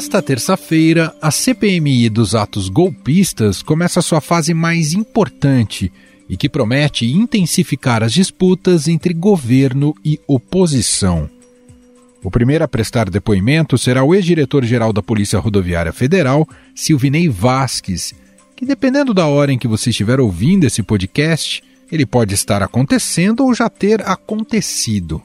Nesta terça-feira, a CPMI dos atos golpistas começa sua fase mais importante e que promete intensificar as disputas entre governo e oposição. O primeiro a prestar depoimento será o ex-diretor-geral da Polícia Rodoviária Federal, Silvinei Vasques, que dependendo da hora em que você estiver ouvindo esse podcast, ele pode estar acontecendo ou já ter acontecido.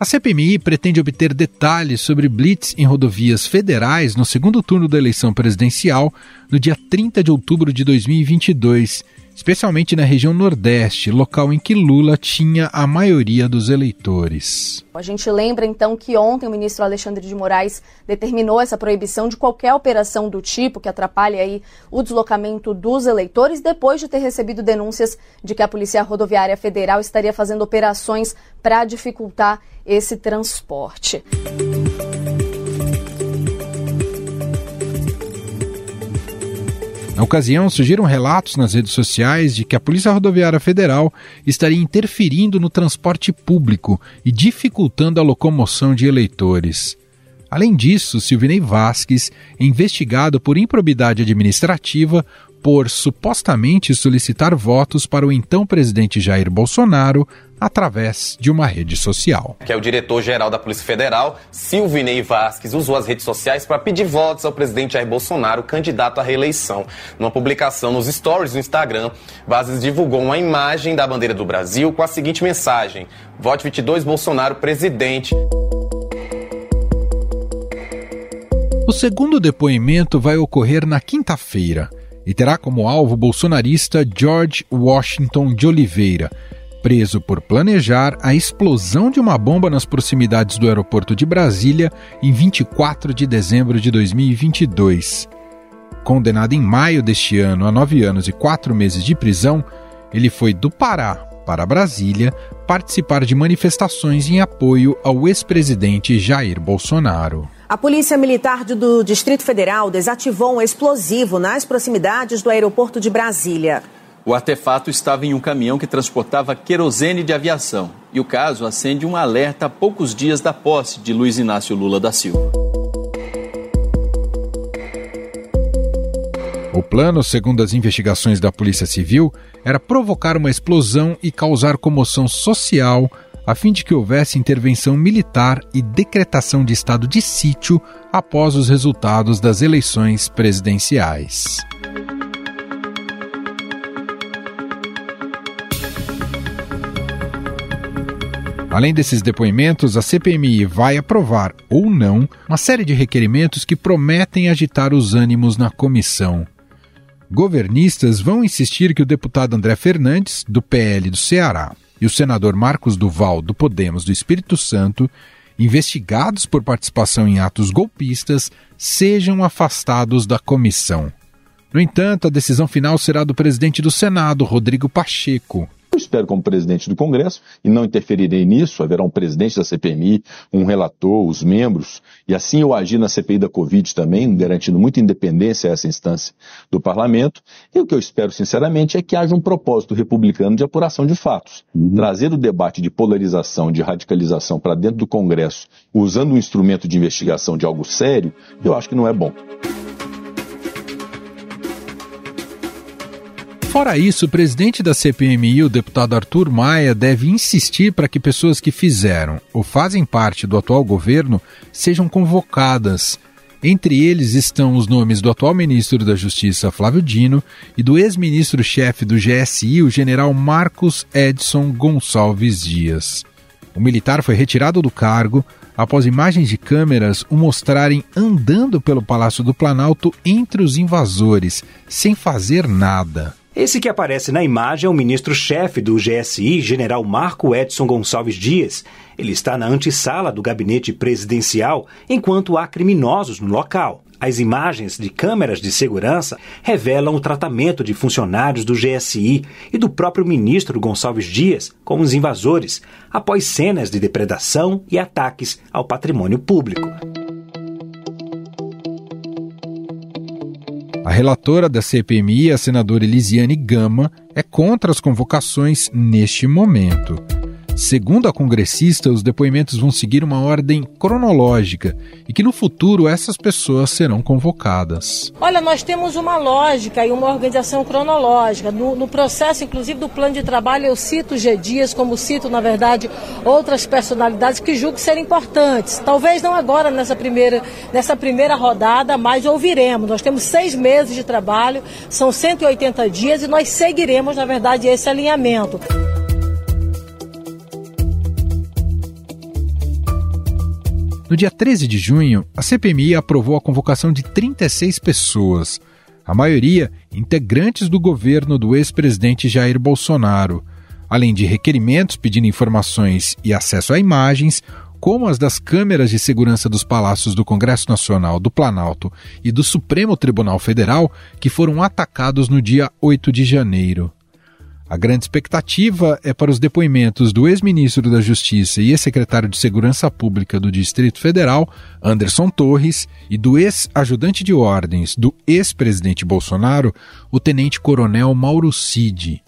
A CPMI pretende obter detalhes sobre blitz em rodovias federais no segundo turno da eleição presidencial, no dia 30 de outubro de 2022, especialmente na região Nordeste, local em que Lula tinha a maioria dos eleitores. A gente lembra então que ontem o ministro Alexandre de Moraes determinou essa proibição de qualquer operação do tipo que atrapalhe aí o deslocamento dos eleitores, depois de ter recebido denúncias de que a Polícia Rodoviária Federal estaria fazendo operações para dificultar esse transporte. Na ocasião, surgiram relatos nas redes sociais de que a Polícia Rodoviária Federal estaria interferindo no transporte público e dificultando a locomoção de eleitores. Além disso, Silvinei Vasques investigado por improbidade administrativa por supostamente solicitar votos para o então presidente Jair Bolsonaro através de uma rede social. Que é o diretor-geral da Polícia Federal, Silvinei Vasques, usou as redes sociais para pedir votos ao presidente Jair Bolsonaro, candidato à reeleição. Numa publicação nos stories do Instagram, Vasques divulgou uma imagem da bandeira do Brasil com a seguinte mensagem: Vote 22 Bolsonaro presidente. O segundo depoimento vai ocorrer na quinta-feira e terá como alvo o bolsonarista George Washington de Oliveira, preso por planejar a explosão de uma bomba nas proximidades do aeroporto de Brasília em 24 de dezembro de 2022. Condenado em maio deste ano a nove anos e quatro meses de prisão, ele foi do Pará para Brasília participar de manifestações em apoio ao ex-presidente Jair Bolsonaro. A Polícia Militar do Distrito Federal desativou um explosivo nas proximidades do aeroporto de Brasília. O artefato estava em um caminhão que transportava querosene de aviação. E o caso acende um alerta a poucos dias da posse de Luiz Inácio Lula da Silva. O plano, segundo as investigações da Polícia Civil, era provocar uma explosão e causar comoção social a fim de que houvesse intervenção militar e decretação de estado de sítio após os resultados das eleições presidenciais. Além desses depoimentos, a CPMI vai aprovar ou não uma série de requerimentos que prometem agitar os ânimos na comissão. Governistas vão insistir que o deputado André Fernandes, do PL do Ceará, e o senador Marcos Duval, do Podemos do Espírito Santo, investigados por participação em atos golpistas, sejam afastados da comissão. No entanto, a decisão final será do presidente do Senado, Rodrigo Pacheco, espero, como presidente do Congresso, e não interferirei nisso, haverá um presidente da CPMI, um relator, os membros, e assim eu agir na CPI da Covid também, garantindo muita independência a essa instância do parlamento. E o que eu espero, sinceramente, é que haja um propósito republicano de apuração de fatos. Uhum. Trazer o debate de polarização, de radicalização para dentro do Congresso, usando um instrumento de investigação de algo sério, eu acho que não é bom. Fora isso, o presidente da CPMI, o deputado Arthur Maia, deve insistir para que pessoas que fizeram ou fazem parte do atual governo sejam convocadas. Entre eles estão os nomes do atual ministro da Justiça, Flávio Dino, e do ex-ministro-chefe do GSI, o general Marcos Edson Gonçalves Dias. O militar foi retirado do cargo após imagens de câmeras o mostrarem andando pelo Palácio do Planalto entre os invasores, sem fazer nada. Esse que aparece na imagem é o ministro-chefe do GSI, general Marco Edson Gonçalves Dias. Ele está na antessala do gabinete presidencial, enquanto há criminosos no local. As imagens de câmeras de segurança revelam o tratamento de funcionários do GSI e do próprio ministro Gonçalves Dias com os invasores, após cenas de depredação e ataques ao patrimônio público. A relatora da CPMI, a senadora Elisiane Gama, é contra as convocações neste momento. Segundo a congressista, os depoimentos vão seguir uma ordem cronológica e que no futuro essas pessoas serão convocadas. Olha, nós temos uma lógica e uma organização cronológica. No, no processo, inclusive, do plano de trabalho, eu cito G. Dias, como cito, na verdade, outras personalidades que julgo ser importantes. Talvez não agora nessa primeira, nessa primeira rodada, mas ouviremos. Nós temos seis meses de trabalho, são 180 dias e nós seguiremos, na verdade, esse alinhamento. No dia 13 de junho, a CPMI aprovou a convocação de 36 pessoas, a maioria integrantes do governo do ex-presidente Jair Bolsonaro, além de requerimentos pedindo informações e acesso a imagens, como as das câmeras de segurança dos palácios do Congresso Nacional, do Planalto e do Supremo Tribunal Federal, que foram atacados no dia 8 de janeiro. A grande expectativa é para os depoimentos do ex-ministro da Justiça e ex-secretário de Segurança Pública do Distrito Federal, Anderson Torres, e do ex-ajudante de ordens do ex-presidente Bolsonaro, o tenente-coronel Mauro Cid.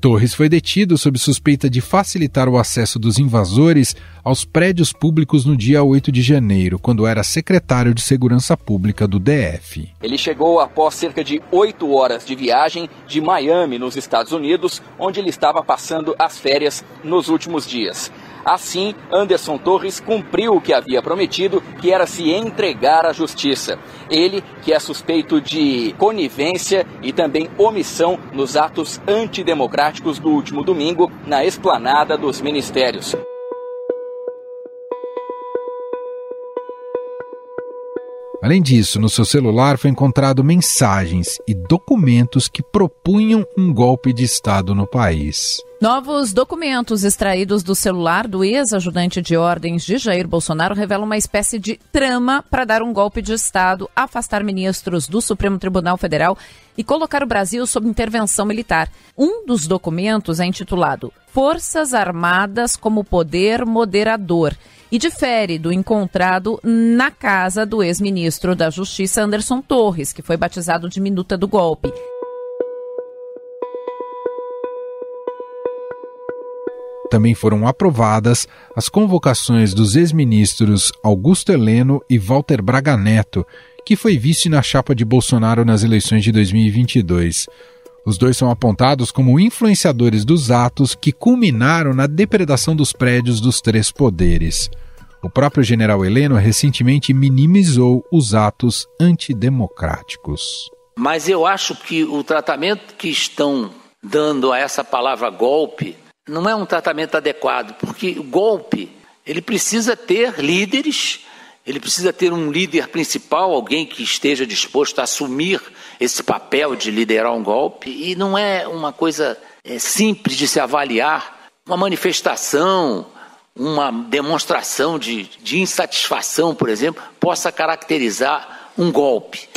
Torres foi detido sob suspeita de facilitar o acesso dos invasores aos prédios públicos no dia 8 de janeiro, quando era secretário de Segurança Pública do DF. Ele chegou após cerca de oito horas de viagem de Miami, nos Estados Unidos, onde ele estava passando as férias nos últimos dias. Assim, Anderson Torres cumpriu o que havia prometido, que era se entregar à justiça. Ele, que é suspeito de conivência e também omissão nos atos antidemocráticos do último domingo na esplanada dos ministérios. Além disso, no seu celular foi encontrado mensagens e documentos que propunham um golpe de Estado no país. Novos documentos extraídos do celular do ex-ajudante de ordens de Jair Bolsonaro revelam uma espécie de trama para dar um golpe de Estado, afastar ministros do Supremo Tribunal Federal e colocar o Brasil sob intervenção militar. Um dos documentos é intitulado Forças Armadas como Poder Moderador e difere do encontrado na casa do ex-ministro da Justiça Anderson Torres, que foi batizado de Minuta do Golpe. Também foram aprovadas as convocações dos ex-ministros Augusto Heleno e Walter Braga Neto, que foi vice na chapa de Bolsonaro nas eleições de 2022. Os dois são apontados como influenciadores dos atos que culminaram na depredação dos prédios dos três poderes. O próprio general Heleno recentemente minimizou os atos antidemocráticos. Mas eu acho que o tratamento que estão dando a essa palavra golpe não é um tratamento adequado, porque golpe ele precisa ter líderes, ele precisa ter um líder principal, alguém que esteja disposto a assumir esse papel de liderar um golpe, e não é uma coisa é, simples de se avaliar. Uma manifestação, uma demonstração de, de insatisfação, por exemplo, possa caracterizar um golpe.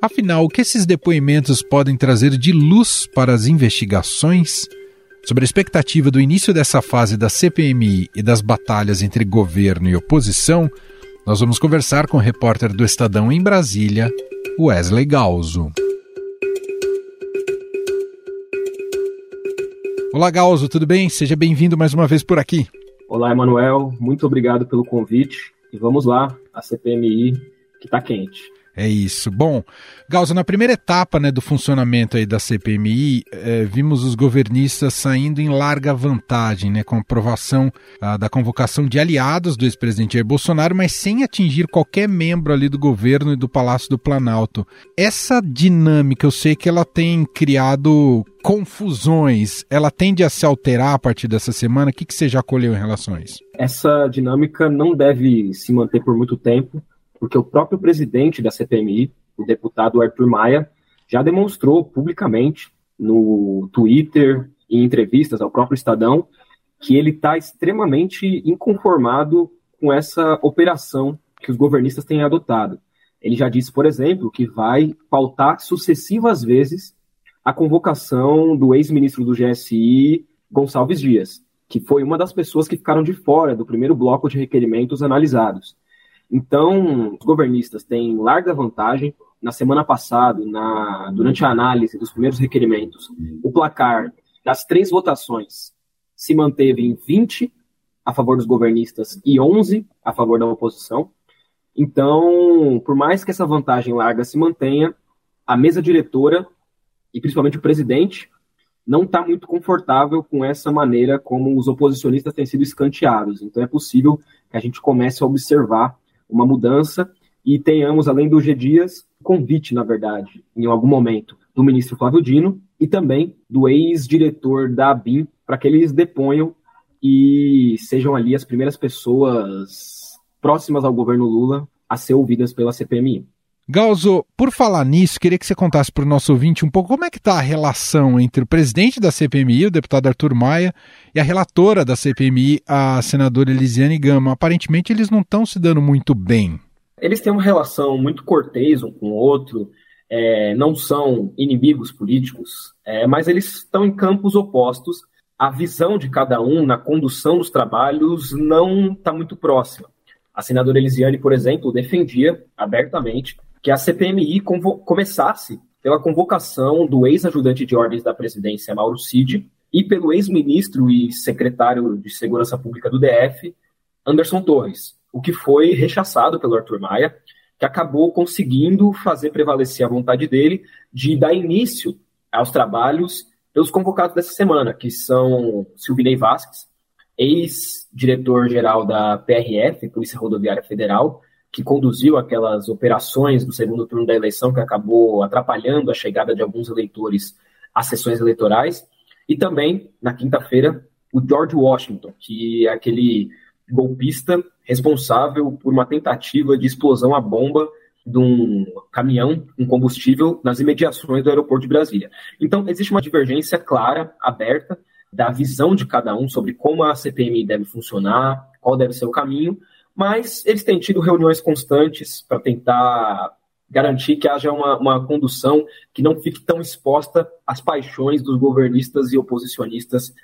Afinal, o que esses depoimentos podem trazer de luz para as investigações? Sobre a expectativa do início dessa fase da CPMI e das batalhas entre governo e oposição, nós vamos conversar com o repórter do Estadão em Brasília, Wesley Galzo. Olá, Galzo, tudo bem? Seja bem-vindo mais uma vez por aqui. Olá, Emanuel, muito obrigado pelo convite e vamos lá, a CPMI que está quente. É isso. Bom, Gausa, na primeira etapa né, do funcionamento aí da CPMI, é, vimos os governistas saindo em larga vantagem, né, com a aprovação ah, da convocação de aliados do ex-presidente Jair Bolsonaro, mas sem atingir qualquer membro ali do governo e do Palácio do Planalto. Essa dinâmica, eu sei que ela tem criado confusões, ela tende a se alterar a partir dessa semana? O que, que você já colheu em relação a isso? Essa dinâmica não deve se manter por muito tempo porque o próprio presidente da CPMI, o deputado Arthur Maia, já demonstrou publicamente no Twitter e em entrevistas ao próprio Estadão que ele está extremamente inconformado com essa operação que os governistas têm adotado. Ele já disse, por exemplo, que vai pautar sucessivas vezes a convocação do ex-ministro do GSI, Gonçalves Dias. que foi uma das pessoas que ficaram de fora do primeiro bloco de requerimentos analisados. Então, os governistas têm larga vantagem. Na semana passada, na, durante a análise dos primeiros requerimentos, o placar das três votações se manteve em 20 a favor dos governistas e 11 a favor da oposição. Então, por mais que essa vantagem larga se mantenha, a mesa diretora e principalmente o presidente não está muito confortável com essa maneira como os oposicionistas têm sido escanteados. Então, é possível que a gente comece a observar uma mudança e tenhamos, além do G Dias, convite, na verdade, em algum momento, do ministro Flávio Dino e também do ex-diretor da ABIN, para que eles deponham e sejam ali as primeiras pessoas próximas ao governo Lula a ser ouvidas pela CPMI. Galzo, por falar nisso, queria que você contasse para o nosso ouvinte um pouco como é que está a relação entre o presidente da CPMI, o deputado Arthur Maia, e a relatora da CPMI, a senadora Elisiane Gama. Aparentemente eles não estão se dando muito bem. Eles têm uma relação muito cortês um com o outro, é, não são inimigos políticos, é, mas eles estão em campos opostos. A visão de cada um na condução dos trabalhos não está muito próxima. A senadora Elisiane, por exemplo, defendia abertamente que a CPMI começasse pela convocação do ex-ajudante de ordens da presidência, Mauro Cid, e pelo ex-ministro e secretário de Segurança Pública do DF, Anderson Torres, o que foi rechaçado pelo Arthur Maia, que acabou conseguindo fazer prevalecer a vontade dele de dar início aos trabalhos pelos convocados dessa semana, que são Silvinei Vasques, ex-diretor-geral da PRF, Polícia Rodoviária Federal, que conduziu aquelas operações do segundo turno da eleição que acabou atrapalhando a chegada de alguns eleitores às sessões eleitorais, e também, na quinta-feira, o George Washington, que é aquele golpista responsável por uma tentativa de explosão à bomba de um caminhão com combustível nas imediações do aeroporto de Brasília. Então, existe uma divergência clara, aberta, da visão de cada um sobre como a CPMI deve funcionar, qual deve ser o caminho, mas eles têm tido reuniões constantes para tentar garantir que haja uma, uma condução que não fique tão exposta às paixões dos governistas e oposicionistas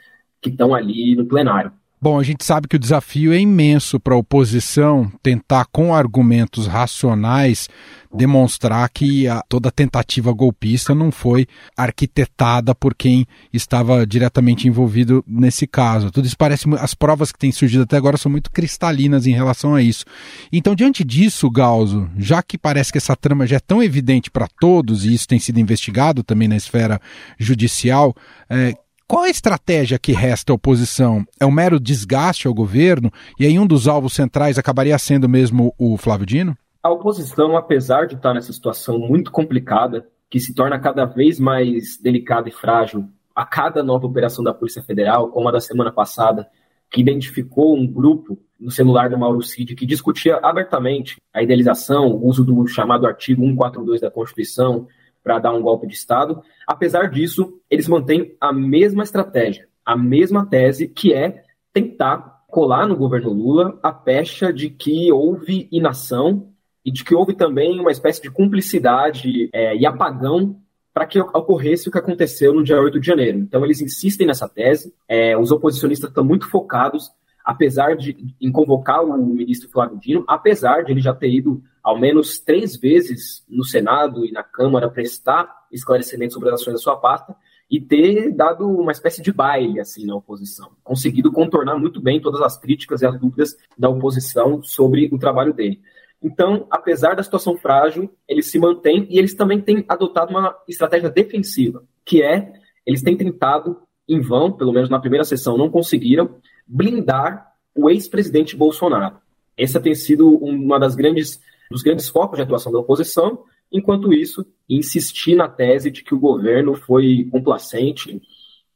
que estão ali no plenário. Bom, a gente sabe que o desafio é imenso para a oposição tentar, com argumentos racionais, demonstrar que a, toda tentativa golpista não foi arquitetada por quem estava diretamente envolvido nesse caso. Tudo isso parece. As provas que têm surgido até agora são muito cristalinas em relação a isso. Então, diante disso, Galzo, já que parece que essa trama já é tão evidente para todos, e isso tem sido investigado também na esfera judicial, é, qual a estratégia que resta à oposição? É um mero desgaste ao governo? E aí um dos alvos centrais acabaria sendo mesmo o Flávio Dino? A oposição, apesar de estar nessa situação muito complicada, que se torna cada vez mais delicada e frágil a cada nova operação da Polícia Federal, como a da semana passada, que identificou um grupo no celular do Mauro Cid que discutia abertamente a idealização, o uso do chamado artigo 142 da Constituição, para dar um golpe de Estado. Apesar disso, eles mantêm a mesma estratégia, a mesma tese, que é tentar colar no governo Lula a pecha de que houve inação e de que houve também uma espécie de cumplicidade é, e apagão para que ocorresse o que aconteceu no dia 8 de janeiro. Então, eles insistem nessa tese, é, os oposicionistas estão muito focados, apesar de em convocar o ministro Flávio Dino, apesar de ele já ter ido ao menos três vezes no Senado e na Câmara prestar esclarecimentos sobre as ações da sua pasta e ter dado uma espécie de baile assim na oposição, conseguido contornar muito bem todas as críticas e as dúvidas da oposição sobre o trabalho dele. Então, apesar da situação frágil, eles se mantêm e eles também têm adotado uma estratégia defensiva, que é eles têm tentado em vão, pelo menos na primeira sessão não conseguiram, blindar o ex-presidente Bolsonaro. Essa tem sido uma das grandes dos grandes focos de atuação da oposição, enquanto isso, insistir na tese de que o governo foi complacente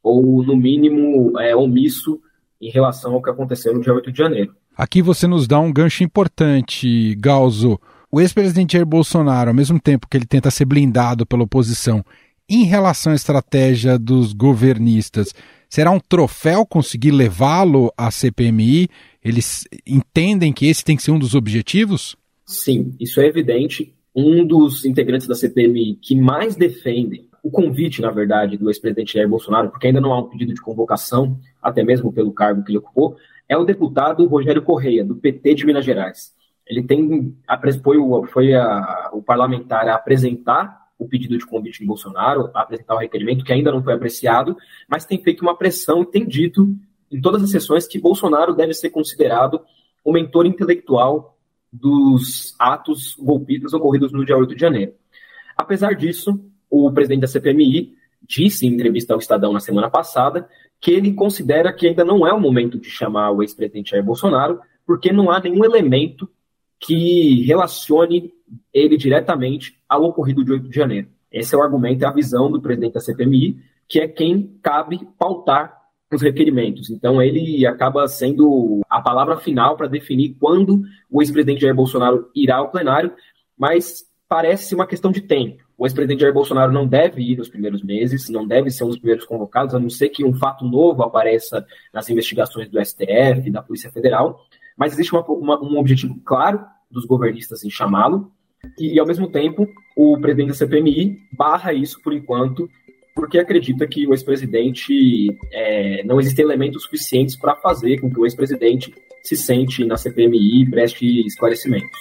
ou, no mínimo, é, omisso em relação ao que aconteceu no dia 8 de janeiro. Aqui você nos dá um gancho importante, Galzo. O ex-presidente Jair Bolsonaro, ao mesmo tempo que ele tenta ser blindado pela oposição, em relação à estratégia dos governistas, será um troféu conseguir levá-lo à CPMI? Eles entendem que esse tem que ser um dos objetivos? Sim, isso é evidente. Um dos integrantes da CPMI que mais defendem o convite, na verdade, do ex-presidente Jair Bolsonaro, porque ainda não há um pedido de convocação, até mesmo pelo cargo que ele ocupou, é o deputado Rogério Correia, do PT de Minas Gerais. Ele tem, foi, o, foi a, o parlamentar a apresentar o pedido de convite de Bolsonaro, a apresentar o requerimento, que ainda não foi apreciado, mas tem feito uma pressão e tem dito em todas as sessões que Bolsonaro deve ser considerado o mentor intelectual dos atos golpistas ocorridos no dia 8 de janeiro. Apesar disso, o presidente da CPMI disse em entrevista ao Estadão na semana passada que ele considera que ainda não é o momento de chamar o ex-presidente Jair Bolsonaro, porque não há nenhum elemento que relacione ele diretamente ao ocorrido de 8 de janeiro. Esse é o argumento e a visão do presidente da CPMI, que é quem cabe pautar os requerimentos. Então, ele acaba sendo a palavra final para definir quando o ex-presidente Jair Bolsonaro irá ao plenário, mas parece uma questão de tempo. O ex-presidente Jair Bolsonaro não deve ir nos primeiros meses, não deve ser um dos primeiros convocados, a não ser que um fato novo apareça nas investigações do STF, da Polícia Federal. Mas existe uma, uma, um objetivo claro dos governistas em chamá-lo, e, ao mesmo tempo, o presidente da CPMI barra isso por enquanto, porque acredita que o ex-presidente é, não existem elementos suficientes para fazer com que o ex-presidente se sente na CPMI e preste esclarecimentos.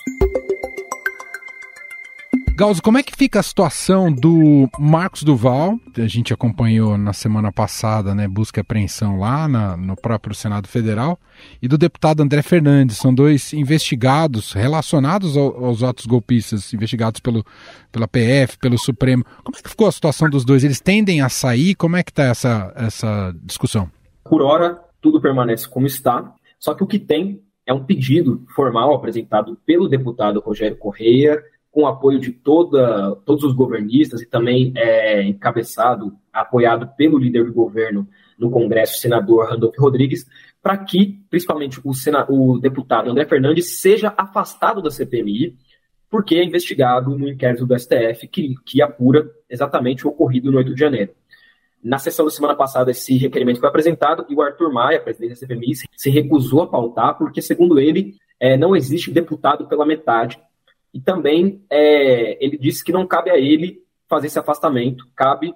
Gauss, como é que fica a situação do Marcos Duval? A gente acompanhou na semana passada, né, busca e apreensão lá na, no próprio Senado Federal, e do deputado André Fernandes. São dois investigados relacionados ao, aos atos golpistas, investigados pelo, pela PF, pelo Supremo. Como é que ficou a situação dos dois? Eles tendem a sair? Como é que está essa, essa discussão? Por hora, tudo permanece como está, só que o que tem é um pedido formal apresentado pelo deputado Rogério Correia, com o apoio de toda, todos os governistas e também é, encabeçado, apoiado pelo líder do governo no Congresso, senador Randolph Rodrigues, para que, principalmente, o, sena, o deputado André Fernandes seja afastado da CPMI, porque é investigado no inquérito do STF que, que apura exatamente o ocorrido no 8 de janeiro. Na sessão da semana passada, esse requerimento foi apresentado e o Arthur Maia, presidente da CPMI, se recusou a pautar, porque, segundo ele, é, não existe deputado pela metade e também é, ele disse que não cabe a ele fazer esse afastamento, cabe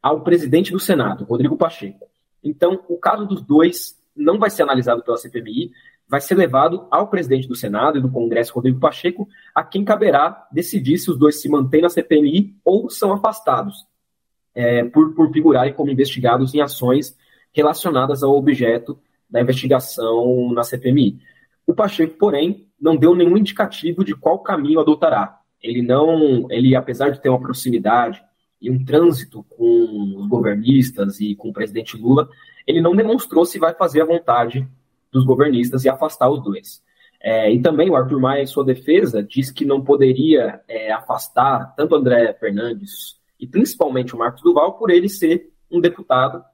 ao presidente do Senado, Rodrigo Pacheco. Então, o caso dos dois não vai ser analisado pela CPMI, vai ser levado ao presidente do Senado e do Congresso, Rodrigo Pacheco, a quem caberá decidir se os dois se mantêm na CPMI ou são afastados, é, por, por figurarem como investigados em ações relacionadas ao objeto da investigação na CPMI. O Pacheco, porém, não deu nenhum indicativo de qual caminho adotará. Ele não, ele apesar de ter uma proximidade e um trânsito com os governistas e com o presidente Lula, ele não demonstrou se vai fazer a vontade dos governistas e afastar os dois. É, e também o Arthur Maia, em sua defesa, disse que não poderia é, afastar tanto André Fernandes e principalmente o Marcos Duval por ele ser um deputado,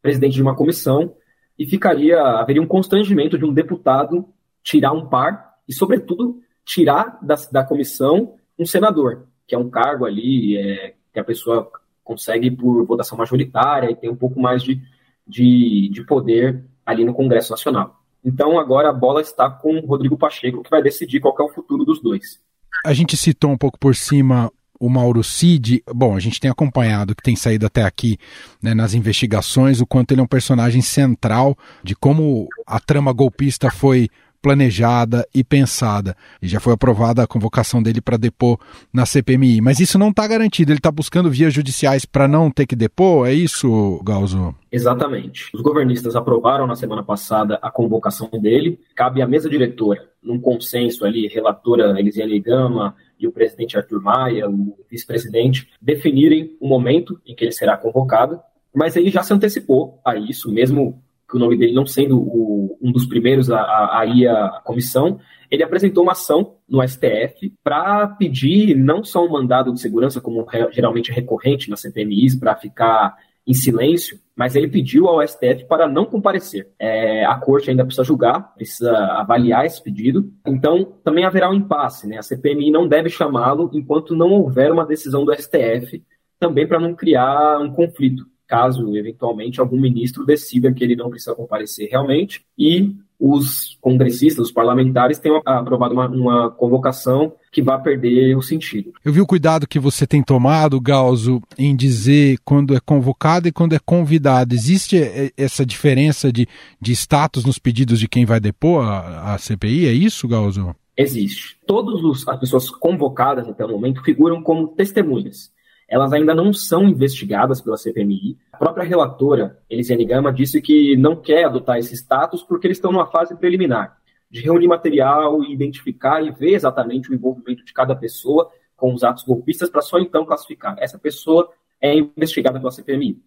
presidente de uma comissão, e ficaria haveria um constrangimento de um deputado tirar um par e, sobretudo, tirar da, da comissão um senador, que é um cargo ali é, que a pessoa consegue por votação majoritária e tem um pouco mais de, de, de poder ali no Congresso Nacional. Então agora a bola está com o Rodrigo Pacheco, que vai decidir qual é o futuro dos dois. A gente citou um pouco por cima o Mauro Cid, bom, a gente tem acompanhado que tem saído até aqui né, nas investigações o quanto ele é um personagem central de como a trama golpista foi planejada e pensada. E já foi aprovada a convocação dele para depor na CPMI. Mas isso não está garantido. Ele está buscando vias judiciais para não ter que depor? É isso, Galzo? Exatamente. Os governistas aprovaram na semana passada a convocação dele. Cabe à mesa diretora, num consenso ali, relatora Elisiane Gama e o presidente Arthur Maia, o vice-presidente, definirem o momento em que ele será convocado. Mas ele já se antecipou a isso, mesmo o nome dele não sendo o, um dos primeiros a, a, a ir à comissão, ele apresentou uma ação no STF para pedir não só um mandado de segurança, como geralmente é recorrente nas CPMIs, para ficar em silêncio, mas ele pediu ao STF para não comparecer. É, a corte ainda precisa julgar, precisa avaliar esse pedido. Então, também haverá um impasse. Né? A CPMI não deve chamá-lo enquanto não houver uma decisão do STF, também para não criar um conflito caso eventualmente algum ministro decida que ele não precisa comparecer realmente, e os congressistas, os parlamentares, tenham aprovado uma, uma convocação que vá perder o sentido. Eu vi o cuidado que você tem tomado, Galzo, em dizer quando é convocado e quando é convidado. Existe essa diferença de, de status nos pedidos de quem vai depor a, a CPI? É isso, Galzo? Existe. Todas as pessoas convocadas até o momento figuram como testemunhas. Elas ainda não são investigadas pela CPMI. A própria relatora, Elisiane Gama, disse que não quer adotar esse status porque eles estão numa fase preliminar de reunir material, identificar e ver exatamente o envolvimento de cada pessoa com os atos golpistas para só então classificar. Essa pessoa é investigada pela CPMI.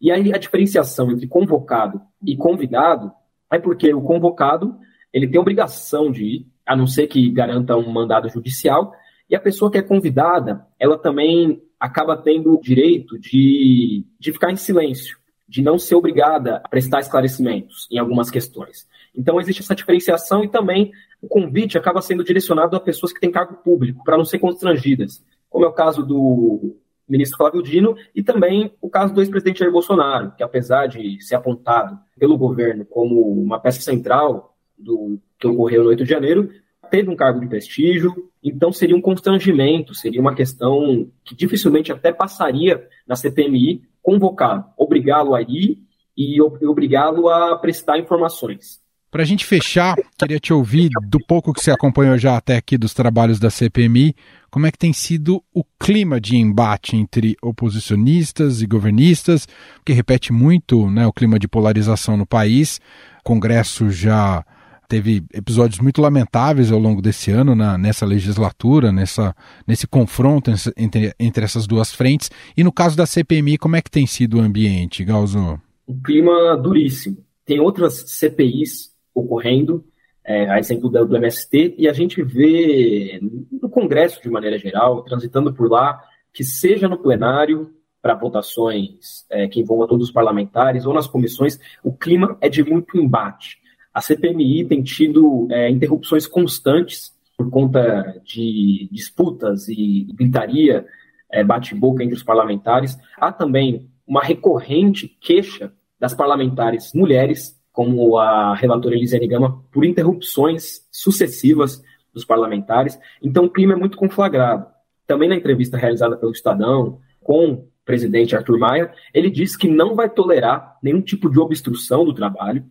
E aí a diferenciação entre convocado e convidado é porque o convocado ele tem obrigação de ir, a não ser que garanta um mandado judicial, e a pessoa que é convidada, ela também acaba tendo o direito de, de ficar em silêncio, de não ser obrigada a prestar esclarecimentos em algumas questões. Então existe essa diferenciação e também o convite acaba sendo direcionado a pessoas que têm cargo público, para não ser constrangidas, como é o caso do ministro Flávio Dino e também o caso do ex-presidente Jair Bolsonaro, que apesar de ser apontado pelo governo como uma peça central do que ocorreu no 8 de janeiro, teve um cargo de prestígio, então seria um constrangimento, seria uma questão que dificilmente até passaria na CPMI convocar, obrigá-lo a ir e obrigá-lo a prestar informações. Para a gente fechar, queria te ouvir, do pouco que você acompanhou já até aqui dos trabalhos da CPMI, como é que tem sido o clima de embate entre oposicionistas e governistas, que repete muito né, o clima de polarização no país. O Congresso já teve episódios muito lamentáveis ao longo desse ano, na, nessa legislatura, nessa, nesse confronto entre, entre essas duas frentes. E no caso da CPMI, como é que tem sido o ambiente, Galzo? Um clima duríssimo. Tem outras CPIs ocorrendo, é, a exemplo do MST, e a gente vê no Congresso, de maneira geral, transitando por lá, que seja no plenário, para votações é, que envolvam todos os parlamentares, ou nas comissões, o clima é de muito embate. A CPMI tem tido é, interrupções constantes por conta de disputas e gritaria, é, bate-boca entre os parlamentares. Há também uma recorrente queixa das parlamentares mulheres como a relatora Elisiane Gama, por interrupções sucessivas dos parlamentares. Então, o clima é muito conflagrado. Também na entrevista realizada pelo Estadão com o presidente Arthur Maia, ele disse que não vai tolerar nenhum tipo de obstrução do trabalho,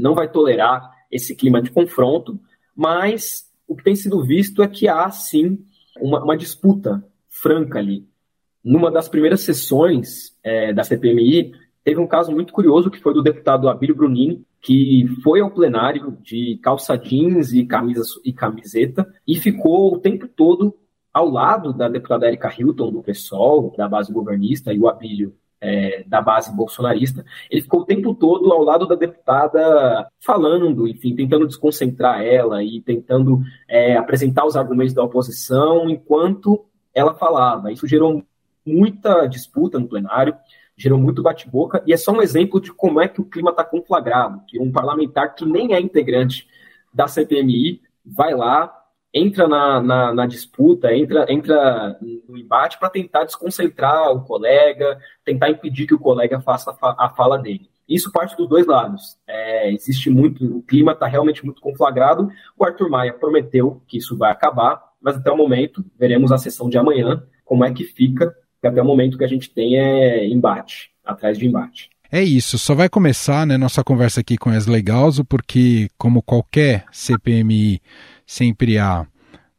não vai tolerar esse clima de confronto, mas o que tem sido visto é que há, sim, uma, uma disputa franca ali. Numa das primeiras sessões é, da CPMI, Teve um caso muito curioso que foi do deputado Abílio Brunini, que foi ao plenário de calça jeans e, camisa, e camiseta e ficou o tempo todo ao lado da deputada Erika Hilton, do PSOL, da base governista, e o Abílio é, da base bolsonarista, ele ficou o tempo todo ao lado da deputada falando, enfim, tentando desconcentrar ela e tentando é, apresentar os argumentos da oposição enquanto ela falava. Isso gerou muita disputa no plenário gerou muito bate-boca, e é só um exemplo de como é que o clima está conflagrado, que um parlamentar que nem é integrante da CPMI vai lá, entra na, na, na disputa, entra, entra no embate para tentar desconcentrar o colega, tentar impedir que o colega faça a fala dele. Isso parte dos dois lados. É, existe muito, o clima está realmente muito conflagrado. O Arthur Maia prometeu que isso vai acabar, mas até o momento, veremos a sessão de amanhã, como é que fica que até o momento que a gente tem é embate, atrás de embate. É isso, só vai começar né, nossa conversa aqui com Wesley Galzo, porque, como qualquer CPMI, sempre há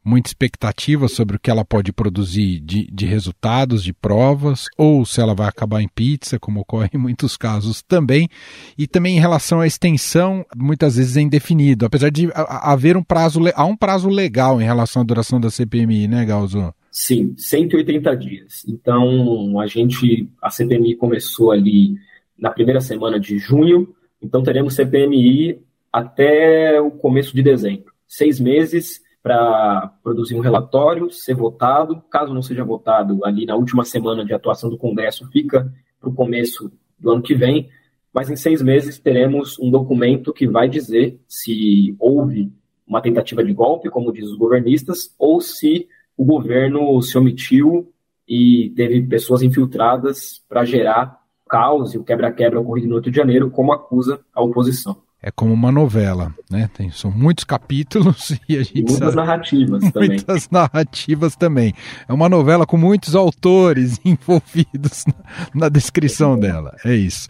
muita expectativa sobre o que ela pode produzir de, de, resultados, de provas, ou se ela vai acabar em pizza, como ocorre em muitos casos também, e também em relação à extensão, muitas vezes é indefinido, apesar de haver um prazo, há um prazo legal em relação à duração da CPMI, né, Galzo? Sim, 180 dias. Então, a gente, a CPMI começou ali na primeira semana de junho, então teremos CPMI até o começo de dezembro. Seis meses para produzir um relatório, ser votado. Caso não seja votado ali na última semana de atuação do Congresso, fica para o começo do ano que vem. Mas em seis meses teremos um documento que vai dizer se houve uma tentativa de golpe, como diz os governistas, ou se o governo se omitiu e teve pessoas infiltradas para gerar caos e o quebra-quebra ocorrido no 8 de janeiro, como acusa a oposição. É como uma novela, né? Tem, são muitos capítulos e a gente muitas sabe, narrativas também. Muitas narrativas também. É uma novela com muitos autores envolvidos na, na descrição dela. É isso.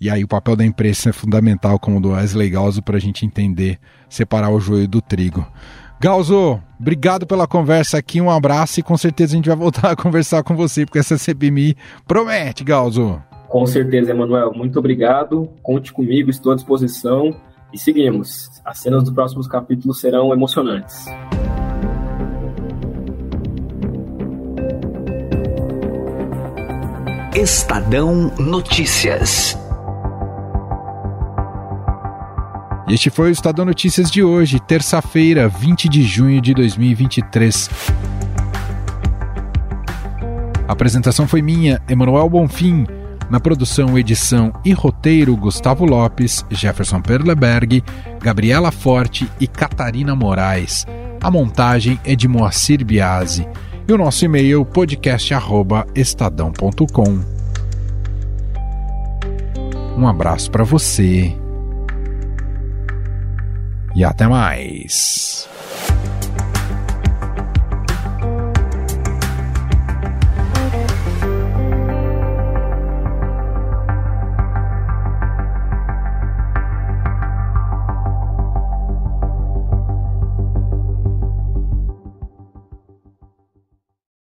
E aí o papel da imprensa é fundamental, como do Wesley Galzo, para a gente entender, separar o joio do trigo. Galzo, obrigado pela conversa aqui, um abraço e com certeza a gente vai voltar a conversar com você, porque essa CPMI promete, Galzo. Com certeza, Emanuel. Muito obrigado. Conte comigo, estou à disposição. E seguimos. As cenas dos próximos capítulos serão emocionantes. Estadão Notícias. Este foi o Estadão Notícias de hoje, terça-feira, 20 de junho de 2023. A apresentação foi minha, Emanuel Bonfim. Na produção, edição e roteiro, Gustavo Lopes, Jefferson Perleberg, Gabriela Forte e Catarina Moraes. A montagem é de Moacir Biasi. E o nosso e-mail podcast@estadão.com. Um abraço para você e até mais.